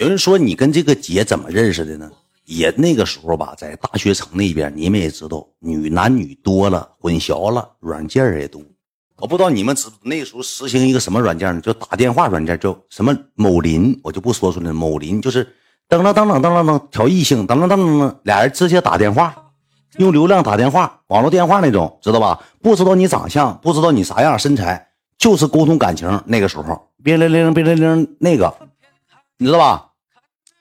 有人说你跟这个姐怎么认识的呢？也那个时候吧，在大学城那边，你们也知道，女男女多了，混淆了，软件也多。我不知道你们知那时候实行一个什么软件呢？就打电话软件，叫什么某林，我就不说出来。某林就是噔噔噔噔噔噔噔调异性，噔噔噔噔噔，俩人直接打电话，用流量打电话，网络电话那种，知道吧？不知道你长相，不知道你啥样身材，就是沟通感情。那个时候，别铃铃，别铃铃，那个，你知道吧？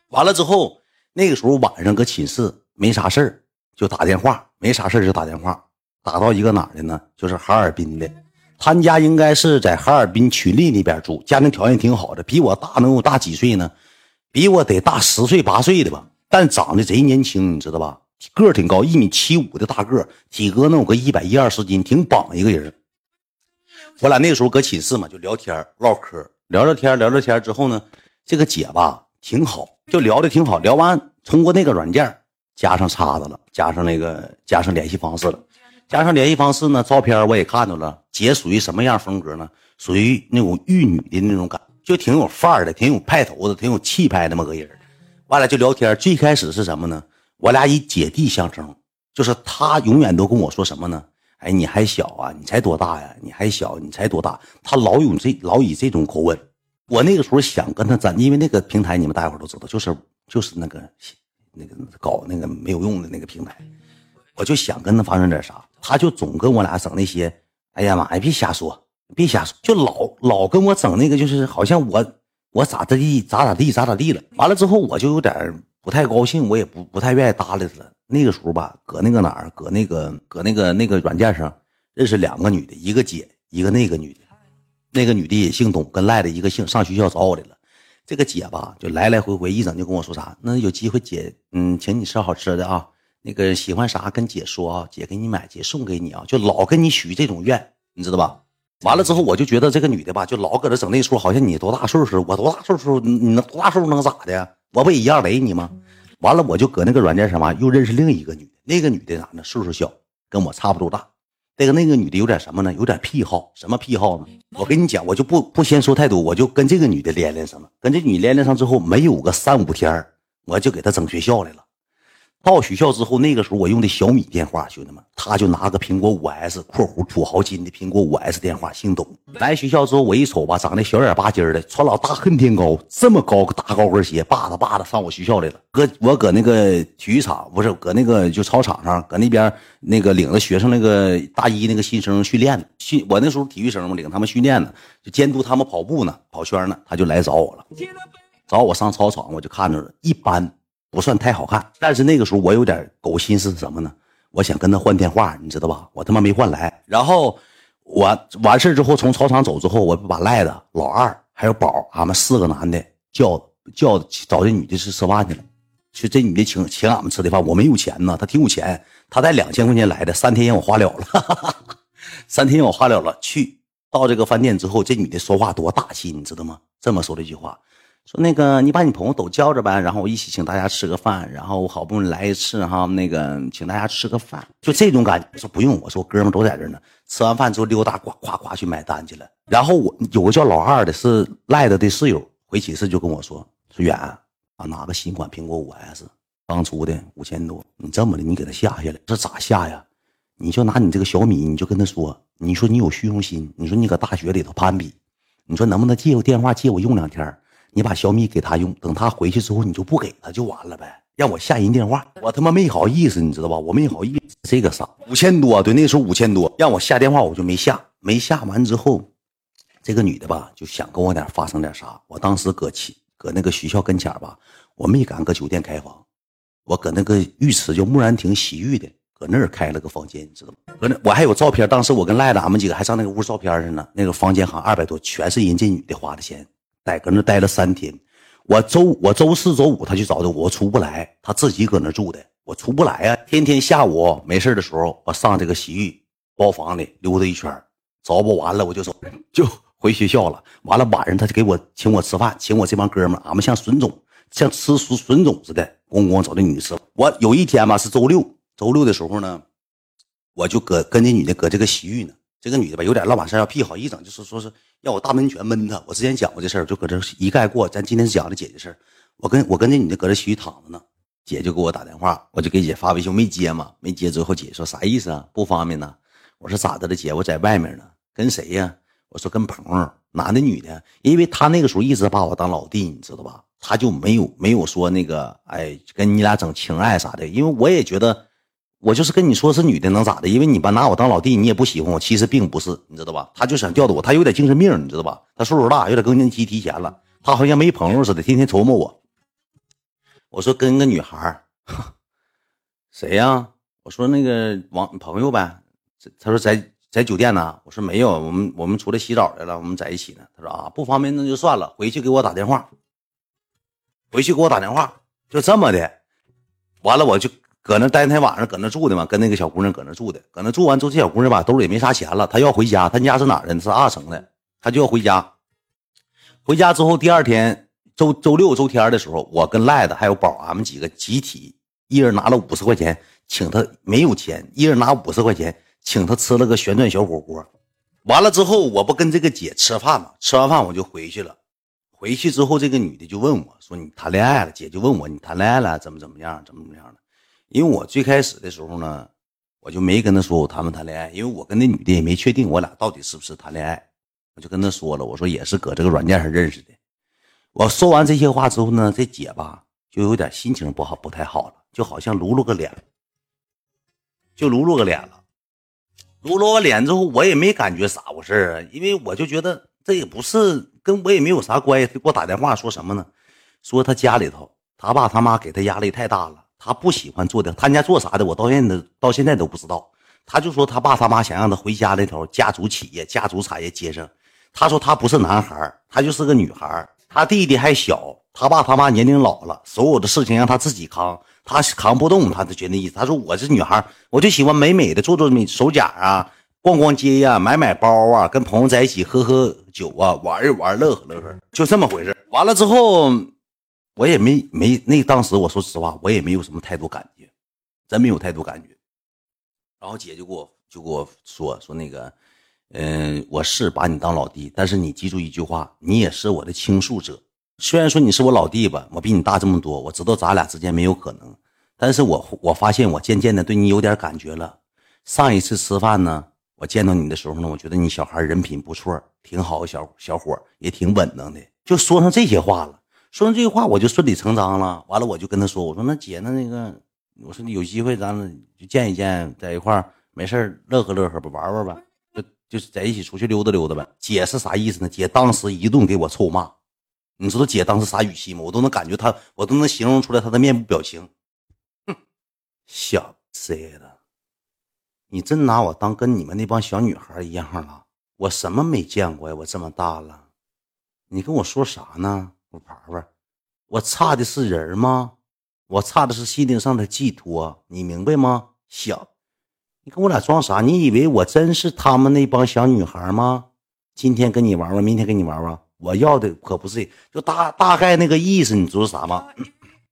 完了之后，那个时候晚上搁寝室没啥事儿，就打电话，没啥事儿就打电话，打到一个哪的呢？就是哈尔滨的，他家应该是在哈尔滨群力那边住，家庭条件挺好的，比我大能有大几岁呢？比我得大十岁八岁的吧，但长得贼年轻，你知道吧？个儿挺高，一米七五的大个，体格能有个一百一二十斤，挺棒一个人。我俩那时候搁寝室嘛，就聊天唠嗑，聊聊天聊聊天之后呢，这个姐吧挺好。就聊的挺好，聊完通过那个软件加上叉子了，加上那个加上联系方式了，加上联系方式呢，照片我也看到了。姐属于什么样风格呢？属于那种玉女的那种感，就挺有范儿的，挺有派头的，挺有气派那么个人。完了就聊天，最开始是什么呢？我俩以姐弟相称，就是他永远都跟我说什么呢？哎，你还小啊，你才多大呀？你还小，你才多大？他老有这老以这种口吻。我那个时候想跟他咱，因为那个平台你们大伙都知道，就是就是那个那个搞那个没有用的那个平台，我就想跟他发生点啥，他就总跟我俩整那些，哎呀妈呀，别瞎说，别瞎说，就老老跟我整那个，就是好像我我咋咋地咋咋地咋咋地了。完了之后我就有点不太高兴，我也不不太愿意搭理他了。那个时候吧，搁那个哪儿，搁那个搁那个那个软件上认识两个女的，一个姐，一个那个女的。那个女的也姓董，跟赖的一个姓，上学校找我来了。这个姐吧，就来来回回一整就跟我说啥，那有机会姐，嗯，请你吃好吃的啊。那个喜欢啥跟姐说啊，姐给你买，姐送给你啊。就老跟你许这种愿，你知道吧？完了之后，我就觉得这个女的吧，就老搁这整那出，好像你多大岁数，我多大岁数，你能多大岁数能咋的？我不也一样雷你吗？完了，我就搁那个软件上吧，又认识另一个女的，那个女的咋呢？岁数小，跟我差不多大。这个那个女的有点什么呢？有点癖好，什么癖好呢？我跟你讲，我就不不先说太多，我就跟这个女的连连上了。跟这女连连上之后，没有个三五天我就给她整学校来了。到学校之后，那个时候我用的小米电话，兄弟们，他就拿个苹果五 S（ 括弧土豪金的苹果五 S 电话），姓董。来学校之后，我一瞅吧，长得小眼巴尖的，穿老大恨天高，这么高个大高跟鞋，叭嗒叭嗒上我学校来了。搁我搁那个体育场，不是搁那个就操场上，搁那边那个领着学生那个大一那个新生训练呢。训我那时候体育生嘛，领他们训练呢，就监督他们跑步呢，跑圈呢，他就来找我了。找我上操场，我就看着了，一般。不算太好看，但是那个时候我有点狗心思什么呢？我想跟他换电话，你知道吧？我他妈没换来。然后我完事之后从操场走之后，我把赖子、老二还有宝，俺们四个男的叫叫找这女的去吃饭去了。去这女的请请俺们吃的饭，我没有钱呢，她挺有钱，她带两千块钱来的，三天让我花了了，三天让我花了了。去到这个饭店之后，这女的说话多大气，你知道吗？这么说了一句话。说那个，你把你朋友都叫着呗，然后我一起请大家吃个饭，然后我好不容易来一次哈，那个请大家吃个饭，就这种感觉。说不用，我说哥们都在这呢。吃完饭之后溜达，呱呱呱去买单去了。然后我有个叫老二的，是赖子的室友，回寝室就跟我说说远啊，拿个新款苹果五 S，刚出的五千多，你这么的，你给他下下来，这咋下呀？你就拿你这个小米，你就跟他说，你说你有虚荣心，你说你搁大学里头攀比，你说能不能借我电话借我用两天？你把小米给他用，等他回去之后，你就不给他就完了呗。让我下人电话，我他妈没好意思，你知道吧？我没好意思。这个啥？五千多，对，那时候五千多，让我下电话，我就没下。没下完之后，这个女的吧，就想跟我点发生点啥。我当时搁起搁那个学校跟前吧，我没敢搁酒店开房，我搁那个浴池叫木兰亭洗浴的，搁那儿开了个房间，你知道吗？搁那我还有照片，当时我跟赖子俺们几个还上那个屋照片去呢。那个房间好像二百多，全是人这女的花的钱。在搁那待了三天，我周我周四周五他去找的我，出不来，他自己搁那住的，我出不来啊。天天下午没事的时候，我上这个洗浴包房里溜达一圈，找不完了我就走，就回学校了。完了晚上他就给我请我吃饭，请我这帮哥们，俺们像笋种，像吃笋笋种似的，咣咣找那女的吃。我有一天吧是周六，周六的时候呢，我就搁跟那女的搁这个洗浴呢。这个女的吧，有点老马山要屁好一整就是说是要我大门拳闷他。我之前讲过这事儿，就搁这一概过。咱今天讲的姐姐事儿，我跟我跟那女的搁这洗浴躺着呢，姐就给我打电话，我就给姐发微信没接嘛，没接之后姐说啥意思啊？不方便呢？我说咋的了姐？我在外面呢，跟谁呀？我说跟朋友，男的女的？因为他那个时候一直把我当老弟，你知道吧？他就没有没有说那个哎跟你俩整情爱啥的，因为我也觉得我就是跟你说是女的能咋的？因为你把拿我当老弟，你也不喜欢我，其实并不是，你知道吧？他就想吊着我，他有点精神病，你知道吧？他岁数大，有点更年期提前了，他好像没朋友似的，天天琢磨我。我说跟个女孩谁呀？我说那个王朋友呗。他说在在酒店呢。我说没有，我们我们出来洗澡来了，我们在一起呢。他说啊，不方便那就算了，回去给我打电话。回去给我打电话，就这么的。完了我就搁那待天晚上，搁那住的嘛，跟那个小姑娘搁那住的。搁那住完之后，这小姑娘吧兜里没啥钱了，她要回家。她家是哪的？是二城的，她就要回家。回家之后，第二天。周周六周天的时候，我跟赖子还有宝，俺们几个集体一人拿了五十块钱，请他没有钱，一人拿五十块钱请他吃了个旋转小火锅。完了之后，我不跟这个姐吃饭嘛？吃完饭我就回去了。回去之后，这个女的就问我说：“你谈恋爱了？”姐就问我：“你谈恋爱了？怎么怎么样？怎么怎么样的？”因为我最开始的时候呢，我就没跟他说我谈没谈恋爱，因为我跟那女的也没确定我俩到底是不是谈恋爱。我就跟她说了，我说也是搁这个软件上认识的。我说完这些话之后呢，这姐吧就有点心情不好，不太好了，就好像撸了个脸，就撸撸个脸了。撸了个脸之后，我也没感觉咋回事啊，因为我就觉得这也不是跟我也没有啥关系。他给我打电话说什么呢？说他家里头他爸他妈给他压力太大了，他不喜欢做的，他家做啥的，我到现在到现在都不知道。他就说他爸他妈想让他回家那头家族企业、家族产业接上。他说他不是男孩，他就是个女孩。他弟弟还小，他爸他妈年龄老了，所有的事情让他自己扛，他扛不动，他就觉得意思。他说：“我是女孩，我就喜欢美美的做做美手甲啊，逛逛街呀，买买包啊，跟朋友在一起喝喝酒啊，玩一玩，乐呵乐呵，就这么回事。”完了之后，我也没没那当时我说实话，我也没有什么太多感觉，真没有太多感觉。然后姐就给我就给我说说那个。嗯，我是把你当老弟，但是你记住一句话，你也是我的倾诉者。虽然说你是我老弟吧，我比你大这么多，我知道咱俩之间没有可能，但是我我发现我渐渐的对你有点感觉了。上一次吃饭呢，我见到你的时候呢，我觉得你小孩人品不错，挺好，小小伙也挺稳当的。就说上这些话了，说完这句话我就顺理成章了。完了我就跟他说，我说那姐那那个，我说有机会咱就见一见，在一块没事乐呵乐呵吧，玩玩吧。就就是在一起出去溜达溜达呗。姐是啥意思呢？姐当时一顿给我臭骂，你知道姐当时啥语气吗？我都能感觉她，我都能形容出来她的面部表情。哼，小子，你真拿我当跟你们那帮小女孩一样了？我什么没见过呀？我这么大了，你跟我说啥呢？我玩玩，我差的是人吗？我差的是心灵上的寄托，你明白吗？想。你跟我俩装啥？你以为我真是他们那帮小女孩吗？今天跟你玩玩，明天跟你玩玩。我要的可不是，就大大概那个意思，你知道啥吗？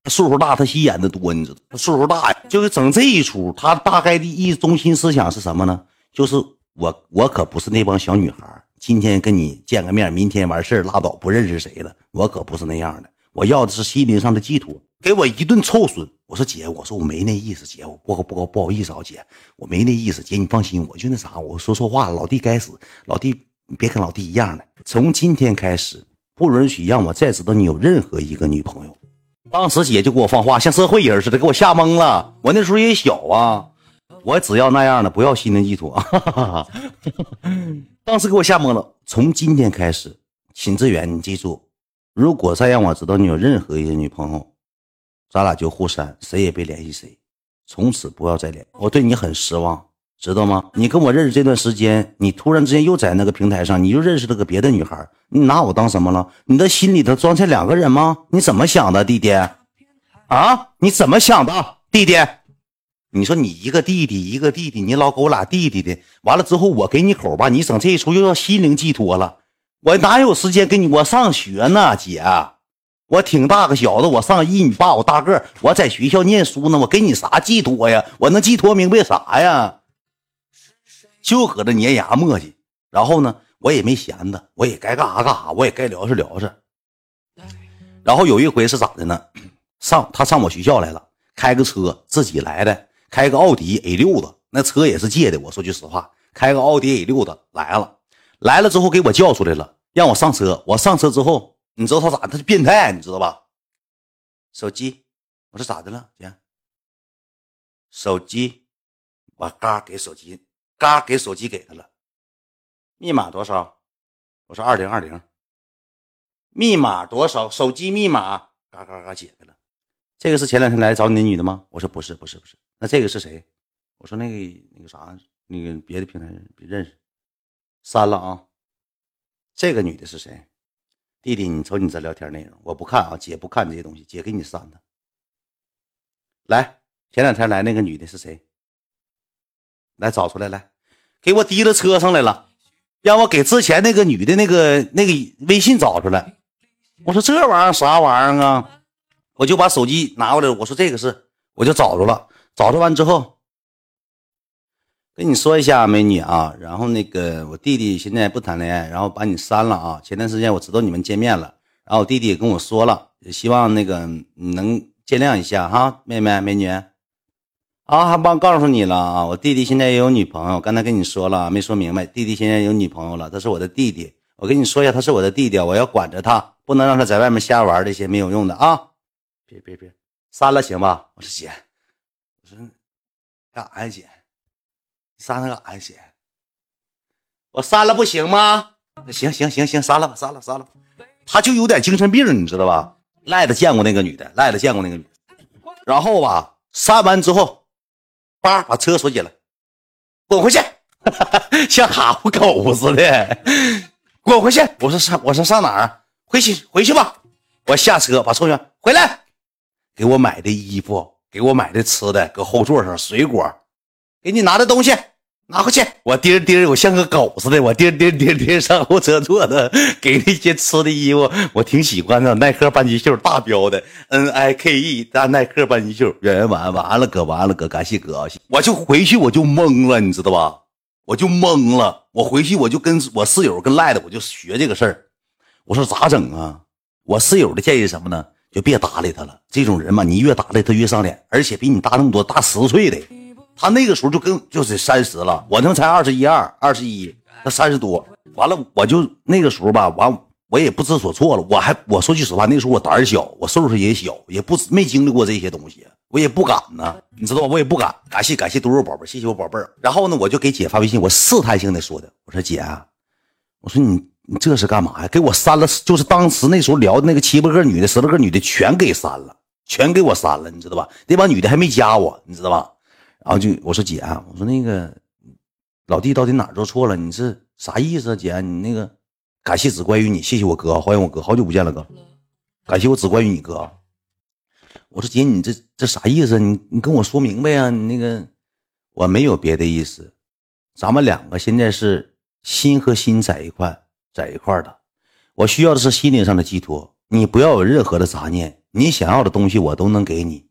岁数大，他心眼子多，你知道？他岁数大呀，就是整这一出。他大概的意中心思想是什么呢？就是我，我可不是那帮小女孩。今天跟你见个面，明天完事拉倒，不认识谁了。我可不是那样的。我要的是心灵上的寄托。给我一顿臭损！我说姐，我说我没那意思，姐，我不好不好不好意思啊，姐，我没那意思，姐你放心，我就那啥，我说错话了，老弟该死，老弟你别跟老弟一样的，从今天开始不允许让我再知道你有任何一个女朋友。当时姐就给我放话，像社会人似的，给我吓懵了。我那时候也小啊，我只要那样的，不要心灵寄托。当时给我吓懵了。从今天开始，秦志远，你记住，如果再让我知道你有任何一个女朋友。咱俩就互删，谁也别联系谁，从此不要再联。我对你很失望，知道吗？你跟我认识这段时间，你突然之间又在那个平台上，你又认识了个别的女孩，你拿我当什么了？你的心里头装下两个人吗？你怎么想的，弟弟？啊？你怎么想的，弟弟？你说你一个弟弟一个弟弟，你老给我俩弟弟的，完了之后我给你口吧，你整这一出又要心灵寄托了，我哪有时间给你？我上学呢，姐。我挺大个小子，我上一米八，我大个我在学校念书呢，我给你啥寄托呀？我能寄托明白啥呀？就搁这粘牙磨叽，然后呢，我也没闲着，我也该干啥干啥，我也该聊是聊是。然后有一回是咋的呢？上他上我学校来了，开个车自己来的，开个奥迪 A 六的，那车也是借的。我说句实话，开个奥迪 A 六的来了，来了之后给我叫出来了，让我上车。我上车之后，你知道他咋？他是变态，你知道吧？手机，我说咋的了，姐？手机，我嘎给手机，嘎给手机给他了。密码多少？我说二零二零。密码多少？手机密码，嘎嘎嘎解开了。这个是前两天来找你那女的吗？我说不是，不是，不是。那这个是谁？我说那个那个啥，那个别的平台认识，删了啊。这个女的是谁？弟弟，你瞅你这聊天内容，我不看啊，姐不看这些东西，姐给你删的。来，前两天来那个女的是谁？来找出来，来，给我提到车上来了，让我给之前那个女的那个那个微信找出来。我说这玩意儿啥玩意儿啊？我就把手机拿过来，我说这个是，我就找着了。找着完之后，跟你说一下，美女啊，然后那个我弟弟现在不谈恋爱，然后把你删了啊。前段时间我知道你们见面了，然后我弟弟也跟我说了，也希望那个你能见谅一下哈，妹妹美女。啊，还帮告诉你了啊，我弟弟现在也有女朋友，刚才跟你说了没说明白，弟弟现在有女朋友了，他是我的弟弟。我跟你说一下，他是我的弟弟，我要管着他，不能让他在外面瞎玩这些没有用的啊！别别别，删了行吧？我说姐，我说干啥呀姐？删了干啥呀姐？我删了不行吗？行行行行，删了吧，删了删了。他就有点精神病，你知道吧？赖子见过那个女的，赖子见过那个女的，然后吧，删完之后，叭把车锁起来，滚回去，像哈呼狗似的。滚回去！我说上，我说上哪儿？回去，回去吧。我下车，把臭圈回来，给我买的衣服，给我买的吃的，搁后座上水果，给你拿的东西拿回去。我颠颠，我像个狗似的，我颠颠颠颠上后车坐的，给那些吃的衣服，我挺喜欢的，耐克半截袖大标的，N I K E 大耐克半截袖，圆完完了哥，完了哥，感谢哥啊，我就回去我就懵了，你知道吧？我就懵了，我回去我就跟我室友跟赖的，我就学这个事儿。我说咋整啊？我室友的建议什么呢？就别搭理他了。这种人嘛，你越搭理他越上脸，而且比你大那么多，大十岁的。他那个时候就跟就是三十了，我他妈才二十一二，二十一，他三十多。完了，我就那个时候吧，完我也不知所措了。我还我说句实话，那时候我胆小，我岁数也小，也不没经历过这些东西。我也不敢呢，你知道吧？我也不敢。感谢感谢多肉宝贝，谢谢我宝贝儿。然后呢，我就给姐发微信，我试探性的说的，我说姐，我说你这是干嘛呀？给我删了，就是当时那时候聊的那个七八个女的、十来个女的全给删了，全给我删了，你知道吧？那帮女的还没加我，你知道吧？然后就我说姐，我说那个老弟到底哪做错了？你是啥意思啊？姐，你那个感谢只关于你，谢谢我哥，欢迎我哥，好久不见了哥，感谢我只关于你哥。我说姐，你这这啥意思？你你跟我说明白呀！你那个我没有别的意思，咱们两个现在是心和心在一块，在一块的。我需要的是心灵上的寄托，你不要有任何的杂念。你想要的东西我都能给你。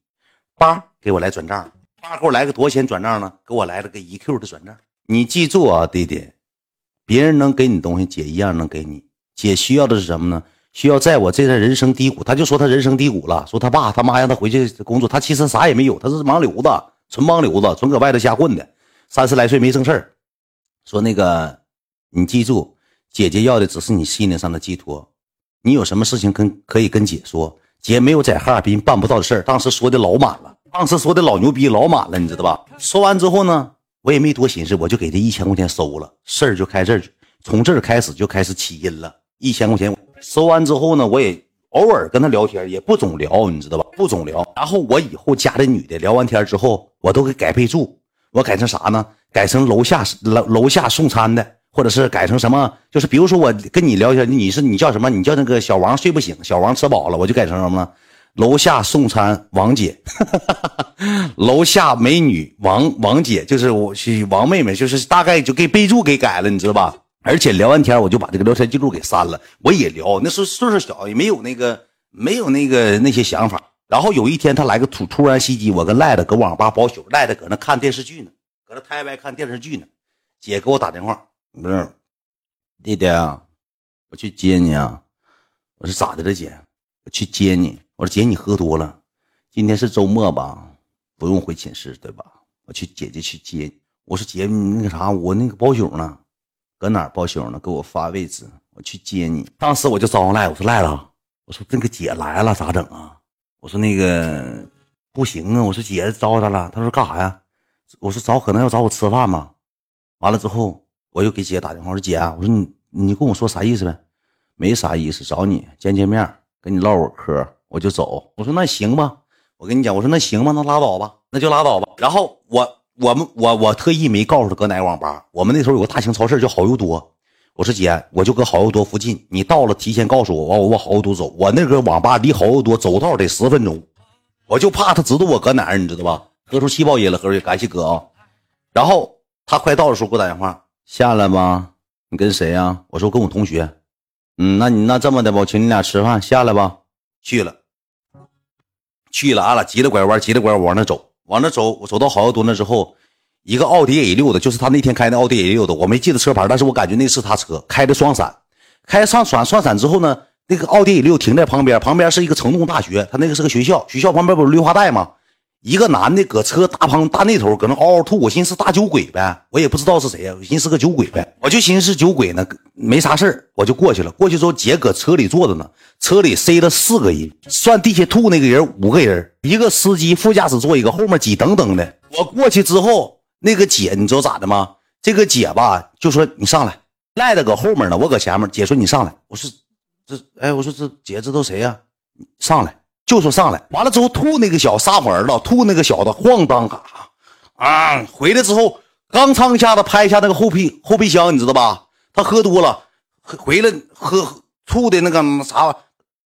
八给我来转账，八给我来个多少钱转账呢？给我来了个一 Q 的转账。你记住啊，弟弟，别人能给你东西，姐一样能给你。姐需要的是什么呢？需要在我这段人生低谷，他就说他人生低谷了，说他爸他妈让他回去工作，他其实啥也没有，他是盲流子，纯盲流子，纯搁外头瞎混的，三十来岁没正事儿。说那个，你记住，姐姐要的只是你心灵上的寄托，你有什么事情跟可以跟姐说，姐没有在哈尔滨办不到的事儿。当时说的老满了，当时说的老牛逼老满了，你知道吧？说完之后呢，我也没多寻思，我就给这一千块钱收了，事儿就开这儿，从这儿开始就开始起因了，一千块钱。收完之后呢，我也偶尔跟他聊天，也不总聊，你知道吧？不总聊。然后我以后加的女的聊完天之后，我都给改备注，我改成啥呢？改成楼下楼楼下送餐的，或者是改成什么？就是比如说我跟你聊天，你是你叫什么？你叫那个小王睡不醒，小王吃饱了，我就改成什么呢？楼下送餐王姐，楼下美女王王姐，就是我王妹妹，就是大概就给备注给改了，你知道吧？而且聊完天，我就把这个聊天记录给删了。我也聊，那时候岁数小，也没有那个没有那个那些想法。然后有一天，他来个突突然袭击，我跟赖子搁网吧包宿，赖子搁那看电视剧呢，搁那台湾看电视剧呢。姐给我打电话，不是弟弟啊，我去接你啊。我说咋的了，姐？我去接你。我说姐，你喝多了，今天是周末吧？不用回寝室对吧？我去姐姐去接。我说姐，你那个啥，我那个包宿呢，搁哪包宿呢？给我发位置，我去接你。当时我就招呼赖，我说赖了，我说那个姐来了咋整啊？我说那个不行啊，我说姐招呼他了，他说干啥呀？我说找可能要找我吃饭嘛。完了之后，我就给姐打电话，我说姐啊，我说你你跟我说啥意思呗？没啥意思，找你见见面，跟你唠会嗑，我就走。我说那行吧，我跟你讲，我说那行吧，那拉倒吧，那就拉倒吧。然后我。我们我我特意没告诉他搁哪个网吧。我们那时候有个大型超市叫好又多。我说姐，我就搁好又多附近，你到了提前告诉我，完我往好又多走。我那个网吧离好又多走道得十分钟，我就怕他知道我搁哪儿，你知道吧？喝出气泡音了，喝出感谢哥啊。然后他快到的时候给我打电话，下来吧。你跟谁呀？我说跟我同学。嗯，那你那这么的吧，我请你俩吃饭，下来吧。去了，去了，俺俩急了拐弯，急了拐弯往那走。往那走，我走到好又多那之后，一个奥迪 A 六的，就是他那天开的奥迪 A 六的，我没记得车牌，但是我感觉那是他车，开的双闪，开上双双闪之后呢，那个奥迪 A 六停在旁边，旁边是一个城东大学，他那个是个学校，学校旁边不是绿化带吗？一个男的搁车大旁大那头搁那嗷嗷吐，我寻思是大酒鬼呗，我也不知道是谁呀，我寻思是个酒鬼呗，我就寻思是酒鬼呢，没啥事我就过去了。过去之后，姐搁车里坐着呢，车里塞了四个人，算地下吐那个人五个人，一个司机，副驾驶座一个，后面挤等等的。我过去之后，那个姐你知道咋的吗？这个姐吧就说你上来，赖的搁后面呢，我搁前面。姐说你上来，我说这哎，我说这姐这都谁呀？上来。就说上来，完了之后吐那个小撒谎了，吐那个小子晃荡嘎啊！回来之后刚蹭一下子拍一下那个后屁后备箱，你知道吧？他喝多了，回来喝吐的那个啥，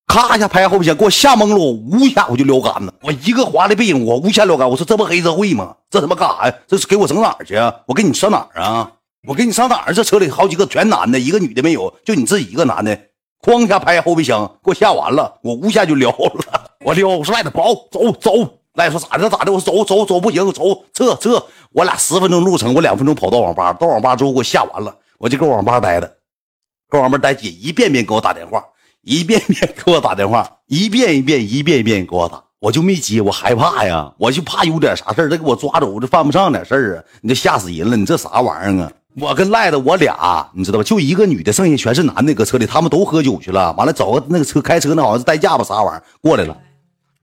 咔一下拍后备箱，给我吓懵了，我呜一下我就撩杆子，我一个华丽背影，我呜一下撩杆，我说这不黑社会吗？这他妈干啥呀？这是给我整哪儿去啊？我跟你上哪儿啊？我跟你上哪儿？这车里好几个全男的，一个女的没有，就你自己一个男的，哐一下拍后备箱，给我吓完了，我呜下就撩了。我溜，我说赖子跑，走走。赖说咋的咋的？我走走走，不行，走撤撤。我俩十分钟路程，我两分钟跑到网吧。到网吧之后给我吓完了，我就搁网吧待着，搁网吧待姐一遍遍给我打电话，一遍遍给我打电话，一遍一遍一遍一遍给我打，我就没接，我害怕呀，我就怕有点啥事儿，他给我抓走，这犯不上点事儿啊！你这吓死人了，你这啥玩意儿啊？我跟赖子我俩，你知道吧？就一个女的，剩下全是男的搁车里，他们都喝酒去了。完了找个那个车开车那好像是代驾吧，啥玩意儿过来了。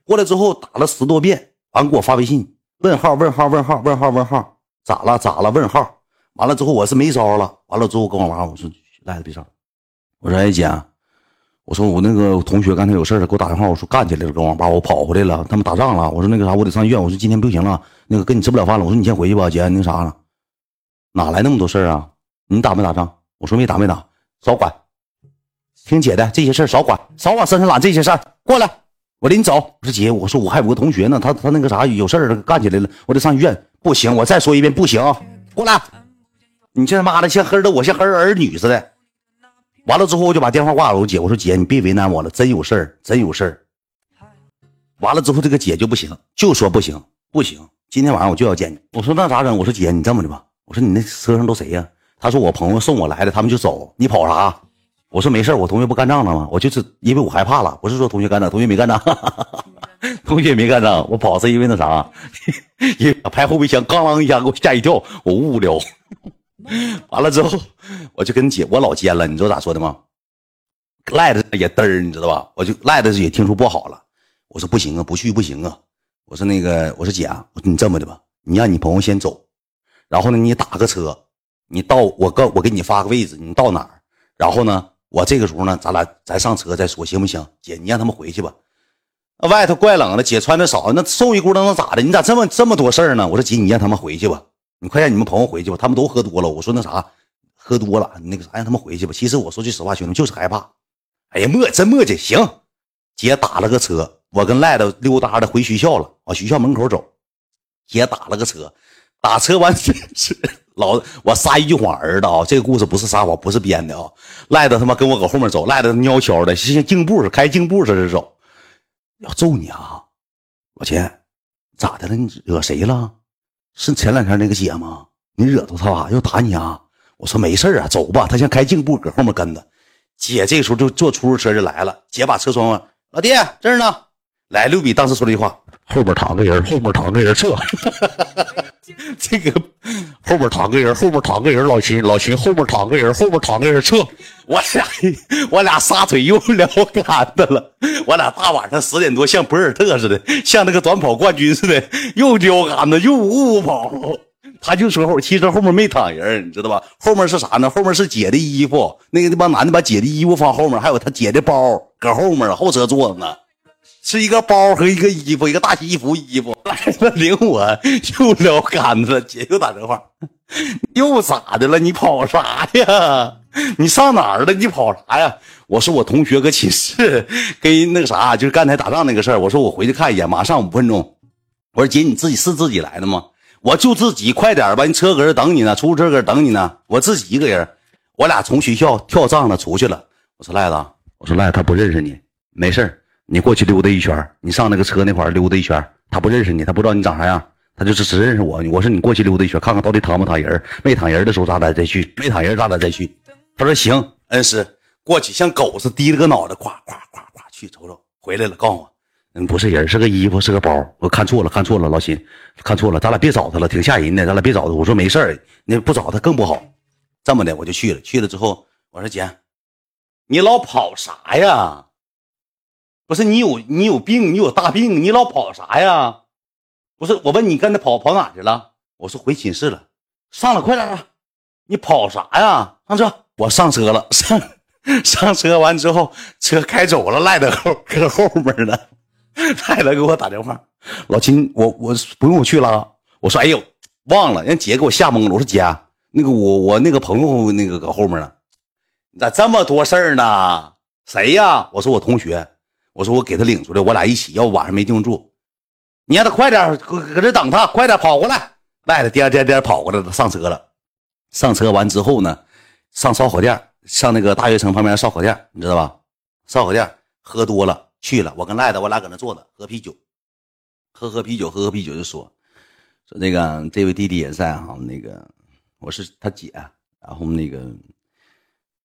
过来之后打了十多遍，完给我发微信问号问号问号问号问号咋了咋了问号完了之后我是没招了，完了之后跟我妈我说赖子别上，我说哎姐，我说我那个同学刚才有事了，给我打电话，我说干起来了，跟网吧我跑回来了，他们打仗了，我说那个啥我得上医院，我说今天不行了，那个跟你吃不了饭了，我说你先回去吧，姐那啥了，哪来那么多事啊？你打没打仗？我说没打没打，少管，听姐的这些事少管，少往身上揽这些事，过来。我领你走，我说姐，我说我还有个同学呢，他他那个啥有事儿干起来了，我得上医院，不行，我再说一遍，不行，过来，你这他妈的像黑的，我像黑儿女似的。完了之后我就把电话挂了，我姐，我说姐，你别为难我了，真有事儿，真有事儿。完了之后这个姐就不行，就说不行，不行，今天晚上我就要见你。我说那咋整？我说姐，你这么的吧，我说你那车上都谁呀？他说我朋友送我来的，他们就走，你跑啥？我说没事我同学不干仗了吗？我就是因为我害怕了，不是说同学干仗，同学没干仗，同学没干仗，我跑是因为那啥，因为拍后备箱，咣啷一下给我吓一跳，我误了。完了之后，我就跟姐，我老奸了，你知道咋说的吗？赖的也嘚儿，你知道吧？我就赖的也听说不好了，我说不行啊，不去不行啊。我说那个，我说姐啊，你这么的吧，你让你朋友先走，然后呢，你打个车，你到我告我给你发个位置，你到哪儿，然后呢？我这个时候呢，咱俩咱上车再说，行不行？姐，你让他们回去吧。外头怪冷的，姐穿的少，那瘦一咕能能咋的？你咋这么这么多事儿呢？我说姐，你让他们回去吧，你快让你们朋友回去吧，他们都喝多了。我说那啥，喝多了，那个啥，让他们回去吧。其实我说句实话，兄弟就是害怕。哎呀，磨真磨叽。行，姐打了个车，我跟赖子溜达的回学校了，往学校门口走。姐打了个车，打车完 是。老我撒一句谎，儿子啊，这个故事不是撒谎，不是编的啊。赖子他妈跟我搁后面走，赖子蔫悄的，像竞步似的，开竞步似的走。要揍你啊，老钱，咋的了？你惹谁了？是前两天那个姐吗？你惹到她了，要打你啊？我说没事啊，走吧。他像开竞步搁后面跟着。姐这时候就坐出租车就来了。姐把车窗老弟这儿呢。来，六比当时说了一句话：后边躺个人，后边躺个人撤。这个后边躺个人，后边躺个人，老秦，老秦后边躺个人，后边躺个人撤。我俩 我俩撒腿又撩杆子了，我俩大晚上十点多像博尔特似的，像那个短跑冠军似的，又撩杆子又呜呜跑。他就说后，其实后面没躺人，你知道吧？后面是啥呢？后面是姐的衣服，那个那帮男的把姐的衣服放后面，还有他姐的包搁后面后车座子呢。是一个包和一个衣服，一个大西服衣服来了，领我又撩杆子，姐又打电话，又咋的了？你跑啥呀？你上哪儿了？你跑啥呀？我说我同学搁寝室跟那个啥，就是刚才打仗那个事儿。我说我回去看一眼，马上五分钟。我说姐，你自己是自己来的吗？我就自己，快点吧，你车搁这等你呢，出租车搁这等你呢。我自己一个人，我俩从学校跳帐了出去了。我说赖子，我说赖子，他不认识你，没事儿。你过去溜达一圈，你上那个车那块溜达一圈，他不认识你，他不知道你长啥样，他就是只认识我。我说你过去溜达一圈，看看到底躺不躺人，没躺人的时候咱俩再去，没躺人咱俩再去。他说行，恩师过去像狗似的低了个脑袋，咵咵咵咵去瞅瞅，回来了告诉我，嗯不是人，是个衣服，是个包，我看错了，看错了，老秦看错了，咱俩别找他了，挺吓人的，咱俩别找他。我说没事儿，那不找他更不好。这么的我就去了，去了之后我说姐，你老跑啥呀？不是你有你有病，你有大病，你老跑啥呀？不是我问你刚才跑跑哪去了？我说回寝室了，上了快点啊！你跑啥呀？上车，我上车了，上 上车完之后车开走了，赖在后搁后面呢。赖子给我打电话，老秦，我我不用我去了。我说哎呦，忘了，让姐给我吓懵了。我说姐，那个我我那个朋友那个搁后面呢，咋这么多事儿呢？谁呀？我说我同学。我说我给他领出来，我俩一起，要不晚上没地方住。你让他快点搁搁这等他，快点跑过来。赖子颠颠颠跑过来了，上车了。上车完之后呢，上烧烤店，上那个大悦城旁边烧烤店，你知道吧？烧烤店喝多了去了，我跟赖子我俩搁那坐着喝啤酒，喝喝啤酒，喝喝啤酒就说说那个这位弟弟也在哈，那个我是他姐，然后那个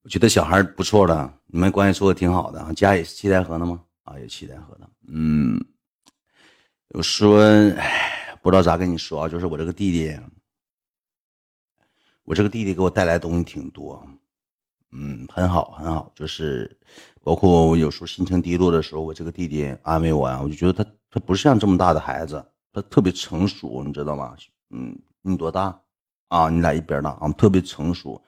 我觉得小孩不错的，你们关系处的挺好的，家也是七台河的吗？啊，有七台河的，嗯，我说，哎，不知道咋跟你说啊，就是我这个弟弟，我这个弟弟给我带来东西挺多，嗯，很好很好，就是包括我有时候心情低落的时候，我这个弟弟安慰我呀，我就觉得他他不是像这么大的孩子，他特别成熟，你知道吗？嗯，你多大啊？你俩一边大啊，特别成熟，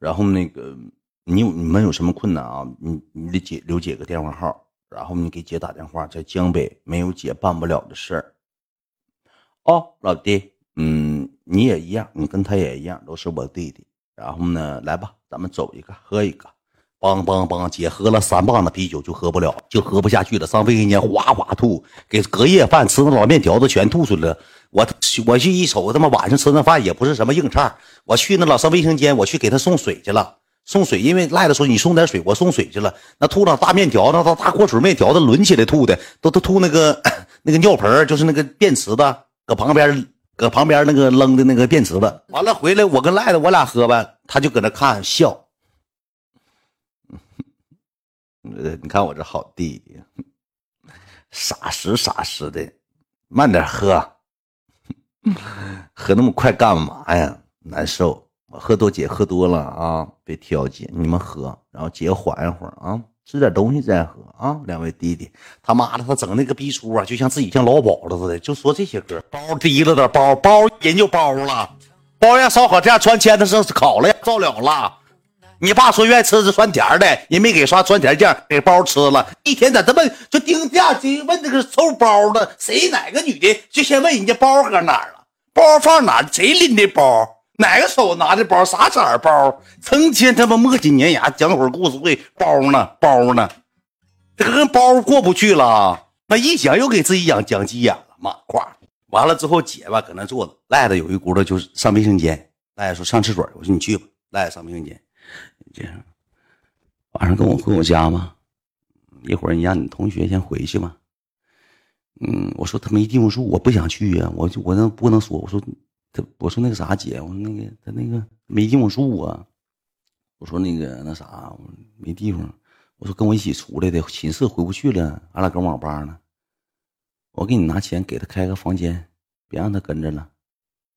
然后那个你有你们有什么困难啊？你你得解留解个电话号。然后你给姐打电话，在江北没有姐办不了的事儿。哦，老弟，嗯，你也一样，你跟他也一样，都是我弟弟。然后呢，来吧，咱们走一个，喝一个。梆梆梆，姐喝了三棒子啤酒就喝不了，就喝不下去了，上卫生间哗哗吐，给隔夜饭吃的老面条子全吐出来了。我我去一瞅，他妈晚上吃那饭也不是什么硬菜。我去那老上卫生间，我去给他送水去了。送水，因为赖子说你送点水，我送水去了。那吐了大面条，那大大锅水面条子抡起来吐的，都都吐那个 那个尿盆就是那个便池子，搁旁边搁旁边那个扔的那个便池子。完了回来，我跟赖子我俩喝呗，他就搁那看笑。你看我这好弟弟，傻实傻实的，慢点喝，喝那么快干嘛呀？难受。我喝多，姐喝多了啊！别挑姐，你们喝，然后姐缓一会儿啊，吃点东西再喝啊。两位弟弟，他妈的，他整那个逼出啊，就像自己像老鸨子似的，就说这些歌。包提了点包包，人就包了，包让烧烤架穿签子上烤了，造了了。你爸说愿意吃这酸甜的，人没给刷酸甜酱，给包吃了。一天咋这么就盯价就问这个收包的，谁哪个女的就先问人家包搁哪儿了，包放哪？谁拎的包？哪个手拿的包？啥色儿包？成天他妈磨叽粘牙，讲会儿故事会。包呢？包呢？这个跟包过不去了。那一想又给自己养讲急眼了嘛？夸完了之后，姐吧搁那坐着，赖子有一轱辘就是上卫生间。赖子说上厕所，我说你去吧。赖子上卫生间，这样晚上跟我回我家吗？一会儿你让你同学先回去吧。嗯，我说他没地方住，我不想去呀。我就我那不能说，我说。我说那个啥姐，我说那个他那个没地方住啊。我说那个那啥没地方，我说跟我一起出来的，寝室回不去了，俺俩搁网吧呢。我给你拿钱，给他开个房间，别让他跟着了，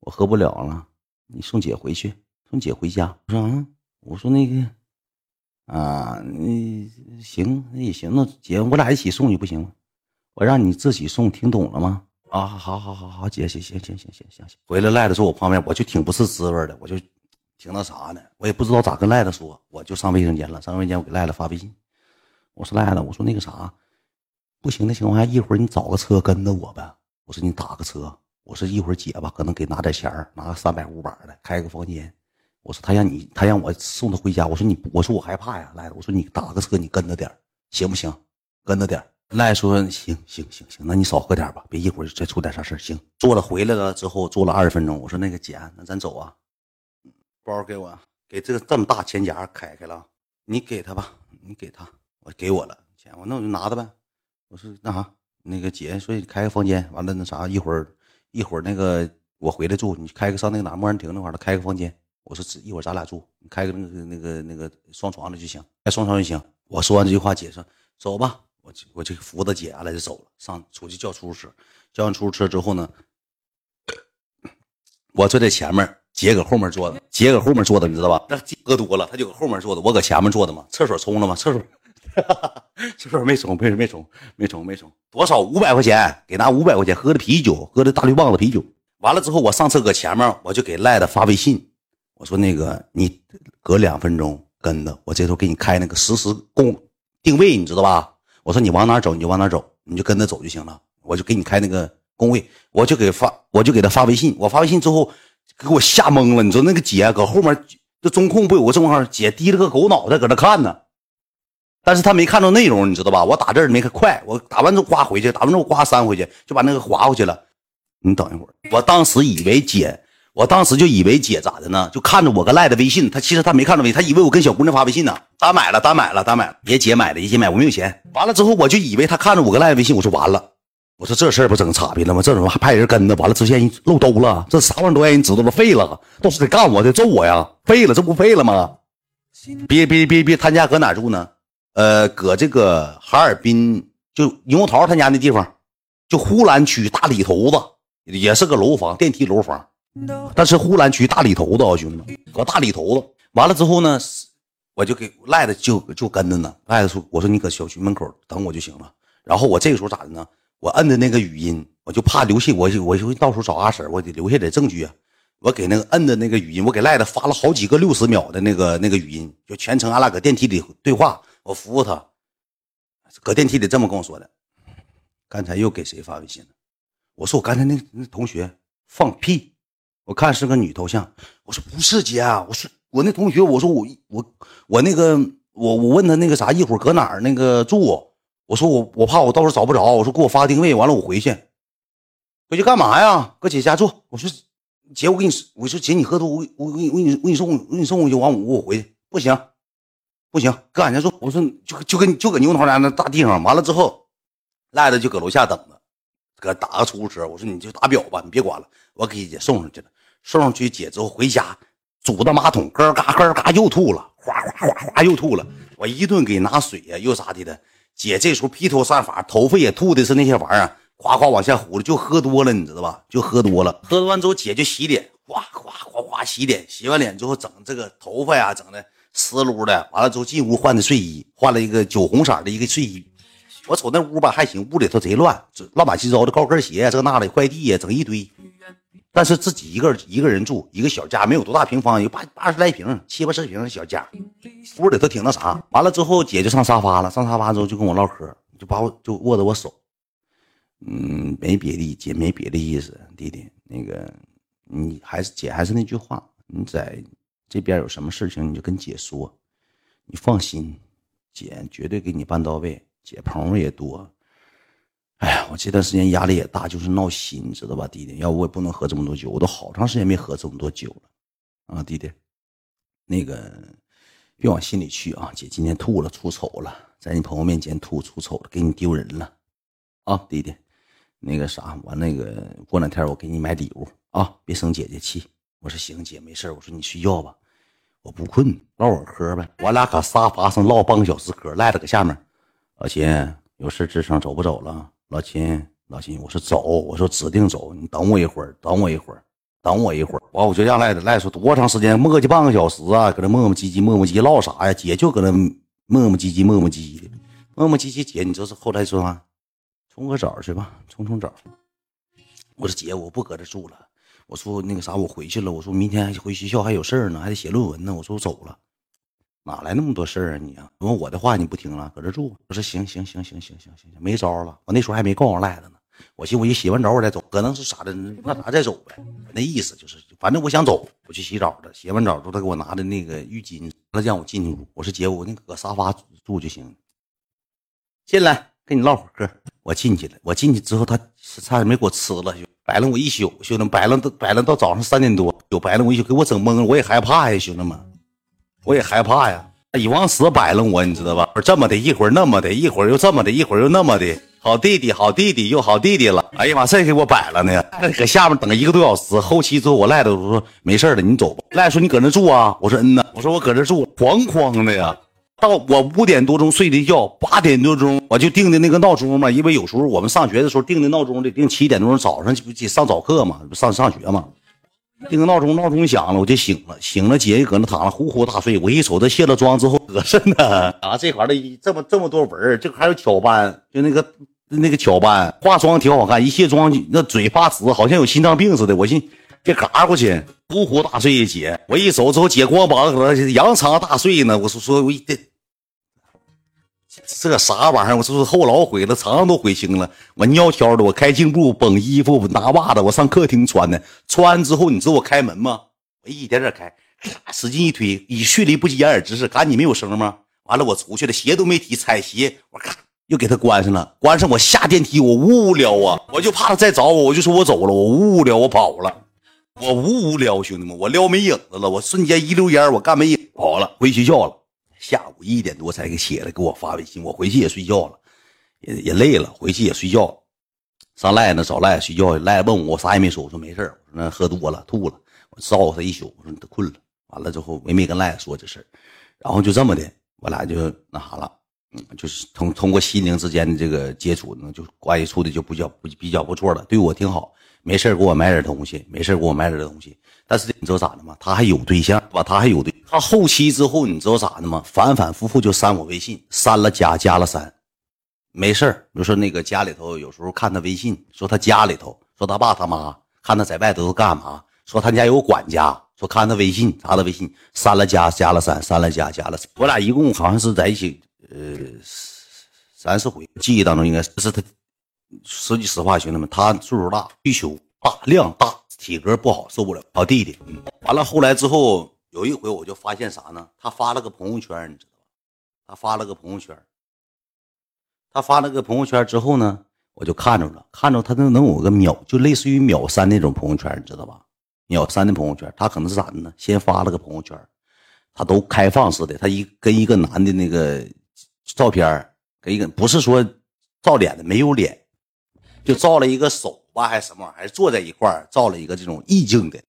我喝不了了。你送姐回去，送姐回家。我说嗯，我说那个啊，那行，那也行，那姐我俩一起送你不行吗？我让你自己送，听懂了吗？啊，好好好好，姐，行行行行行行行。回来赖子坐我旁边，我就挺不是滋味的，我就挺那啥的，我也不知道咋跟赖子说，我就上卫生间了。上卫生间，我给赖子发微信，我说赖子，我说那个啥。不行的情况下，一会儿你找个车跟着我呗。我说你打个车。我说一会儿姐吧，可能给拿点钱拿个三百五百的，开个房间。我说他让你，他让我送他回家。我说你，我说我害怕呀，赖子，我说你打个车，你跟着点行不行？跟着点赖说行行行行，那你少喝点吧，别一会儿再出点啥事行，坐了回来了之后，坐了二十分钟。我说那个姐，那咱走啊。包给我，给这个这么大钱夹开开了，你给他吧，你给他，我给我了钱，我那我就拿着呗。我说那啥，那个姐说你开个房间，完了那啥，一会儿一会儿那个我回来住，你开个上那个哪莫兰亭那块儿，开个房间。我说一会儿咱俩住，你开个那个那个那个双床的就行，开双床就行。我说完这句话，姐说走吧，我就我就扶着姐来就走了，上出去叫出租车。叫完出租车之后呢，我坐在前面，姐搁后面坐的，姐搁后面坐的，你知道吧？那喝多了，他就搁后面坐的，我搁前面坐的嘛。厕所冲了吗？厕所。厕所没冲，没没冲，没冲，没冲，多少？五百块钱，给拿五百块钱喝的啤酒，喝的大绿棒子啤酒。完了之后，我上车搁前面，我就给赖的发微信，我说那个你隔两分钟跟着我，这头给你开那个实时公定位，你知道吧？我说你往哪走你就往哪走，你就跟着走就行了。我就给你开那个工位，我就给发，我就给他发微信。我发微信之后，给我吓懵了。你说那个姐搁后面，这中控不有个中号？姐低了个狗脑袋搁那看呢。但是他没看到内容，你知道吧？我打字没看快，我打完之后刮回去，打完之后刮删回去，就把那个划过去了。你等一会儿，我当时以为姐，我当时就以为姐咋的呢？就看着我跟赖的微信，他其实他没看着微，他以为我跟小姑娘发微信呢。单买了，单买了，单买了，别姐买的，别姐买，我没有钱。完了之后，我就以为他看着我跟赖的微信，我说完了，我说这事儿不整差别了吗？这怎么还派人跟着？完了之前漏兜了，这啥玩意都让人知道了，废了，都是得干我的，揍我呀，废了，这不废了吗？别别别别，他家搁哪住呢？呃，搁这个哈尔滨，就牛桃他家那地方，就呼兰区大里头子，也是个楼房，电梯楼房，但是呼兰区大里头子啊，兄弟们，搁大里头子。完了之后呢，我就给赖子就就跟着呢。赖子说：“我说你搁小区门口等我就行了。”然后我这个时候咋的呢？我摁的那个语音，我就怕留下我我就到时候找阿婶，我得留下点证据啊。我给那个摁的那个语音，我给赖子发了好几个六十秒的那个那个语音，就全程俺俩搁电梯里对话。我服务他，搁电梯里这么跟我说的。刚才又给谁发微信了？我说我刚才那那同学放屁，我看是个女头像。我说不是姐，我说我那同学，我说我我我那个我我问他那个啥，一会儿搁哪儿那个住？我说我我怕我到时候找不着，我说给我发定位，完了我回去。回去干嘛呀？搁姐家住。我说姐，我给你我说姐，你喝多，我我我给你我给你我给你送我给你送回去，完我我回去不行。不行，搁俺家住。我说就就跟就搁牛头家那大地方。完了之后，赖子就搁楼下等着，搁打个出租车。我说你就打表吧，你别管了，我给姐送上去了。送上去姐之后回家，堵到马桶，咯嘎咯嘎又吐了，哗哗哗哗又吐了。我一顿给拿水呀，又咋的的。姐这时候披头散发，头发也吐的是那些玩意儿，夸夸往下糊了，就喝多了，你知道吧？就喝多了。喝完之后，姐就洗脸，哗哗哗哗洗脸。洗完脸之后，整这个头发呀，整的。湿漉的，完了之后进屋换的睡衣，换了一个酒红色的一个睡衣。我瞅那屋吧还行，屋里头贼乱，乱七八糟的高跟鞋这那的，快递呀整一堆。但是自己一个一个人住一个小家，没有多大平方，有八八十来平，七八十平的小家。屋里头挺那啥。完了之后，姐就上沙发了，上沙发之后就跟我唠嗑，就把我就握着我手。嗯，没别的，姐没别的意思，弟弟，那个你还是姐还是那句话，你在。这边有什么事情你就跟姐说，你放心，姐绝对给你办到位。姐朋友也多，哎呀，我这段时间压力也大，就是闹心，知道吧，弟弟？要不我也不能喝这么多酒，我都好长时间没喝这么多酒了啊，弟弟。那个别往心里去啊，姐今天吐了，出丑了，在你朋友面前吐出丑了，给你丢人了啊，弟弟。那个啥，完那个过两天我给你买礼物啊，别生姐姐气。我说行，姐没事我说你睡觉吧。我不困，唠会嗑呗。我俩搁沙发上唠半个小时嗑，赖着搁下面。老秦有事吱声，走不走了？老秦，老秦，我说走，我说指定走，你等我一会儿，等我一会儿，等我一会儿。完我就让赖子赖说多长时间？磨叽半个小时啊，搁那磨磨唧唧，磨磨唧唧唠啥呀？姐就搁那磨磨唧唧，磨磨唧唧的，磨磨唧唧。姐，你这是后来说啥？冲个澡去吧，冲冲澡。我说姐，我不搁这住了。我说那个啥，我回去了。我说明天还回学校还有事儿呢，还得写论文呢。我说我走了，哪来那么多事儿啊你啊？问我的话你不听了，搁这住。我说行行行行行行行行，没招了。我那时候还没告诉赖子呢。我寻思我一洗完澡我再走，可能是啥的，那啥再走呗。那意思就是，反正我想走，我去洗澡了。洗完澡之后，他给我拿的那个浴巾，他让我进去屋。我说姐，我那搁沙发住就行。进来跟你唠会儿嗑。我进去了，我进去之后，他差点没给我吃了，就摆弄我一宿，兄弟们摆弄都摆弄到早上三点多，有摆弄我一宿，给我整懵了，我也害怕呀，兄弟们，我也害怕呀。一往死摆了我，你知道吧？这么的一会儿那么的，一会儿又这么的，一会儿又那么的，好弟弟，好弟弟，又好弟弟了。哎呀妈，这给我摆了呢，搁下面等一个多小时。后期之后我赖的，我说没事了，你走吧。赖说你搁那住啊？我说嗯呐，我说我搁这住，哐哐的呀。到我五点多钟睡的觉，八点多钟我就定的那个闹钟嘛，因为有时候我们上学的时候定的闹钟得定七点多钟，早上不上早课嘛，不上上学嘛，定个闹钟，闹钟响了我就醒了，醒了姐搁那躺着呼呼大睡，我一瞅她卸了妆之后合身呢，啊这块的这么这么多纹儿这还有巧斑，就那个那个巧斑，化妆挺好看，一卸妆那嘴发紫，好像有心脏病似的，我寻别嘎过去，呼呼大睡姐，我一走之后姐光膀搁那扬长大睡呢，我说说我一这。这啥玩意儿？我这是后脑毁了，肠子都毁青了。我尿悄的，我开镜布，绷衣服，拿袜子，我上客厅穿的。穿完之后，你知道我开门吗？我一点点开，使劲一推，以迅雷不及掩耳之势，赶紧没有声吗？完了，我出去了，鞋都没提，踩鞋，我咔又给他关上了。关上，我下电梯，我无聊啊，我就怕他再找我，我就说我走了，我无聊，我跑了，我无聊，兄弟们，我撩没影子了，我瞬间一溜烟，我干没影跑了，回学校了。下午一点多才给起来，给我发微信。我回去也睡觉了，也也累了，回去也睡觉。上赖那找赖睡觉，赖问我，我啥也没说。我说没事我说那喝多了，吐了。我照顾他一宿。我说你都困了。完了之后，我也没跟赖说这事然后就这么的，我俩就那啥了。嗯，就是通通过心灵之间的这个接触，呢，就关系处的就比较不比较不错了，对我挺好。没事给我买点东西，没事给我买点东西。但是你知道咋的吗？他还有对象，吧？他还有对。他后期之后，你知道咋的吗？反反复复就删我微信，删了加，加了删。没事比如说那个家里头，有时候看他微信，说他家里头，说他爸他妈看他在外头都干嘛，说他家有管家，说看他微信，查他微信，删了加，加了删，删了加，加了。我俩一共好像是在一起，呃，三四回。记忆当中应该是他。说句实话，兄弟们，他岁数大，需求大，量大，体格不好，受不了。好弟弟，完了后来之后，有一回我就发现啥呢？他发了个朋友圈，你知道吧？他发了个朋友圈，他发了个朋友圈之后呢，我就看着了，看着他能能有个秒，就类似于秒删那种朋友圈，你知道吧？秒删的朋友圈，他可能是咋的呢？先发了个朋友圈，他都开放式的，他一跟一个男的那个照片，跟一个不是说照脸的，没有脸。就造了一个手吧，还是什么玩意儿？还是坐在一块儿照了一个这种意境的，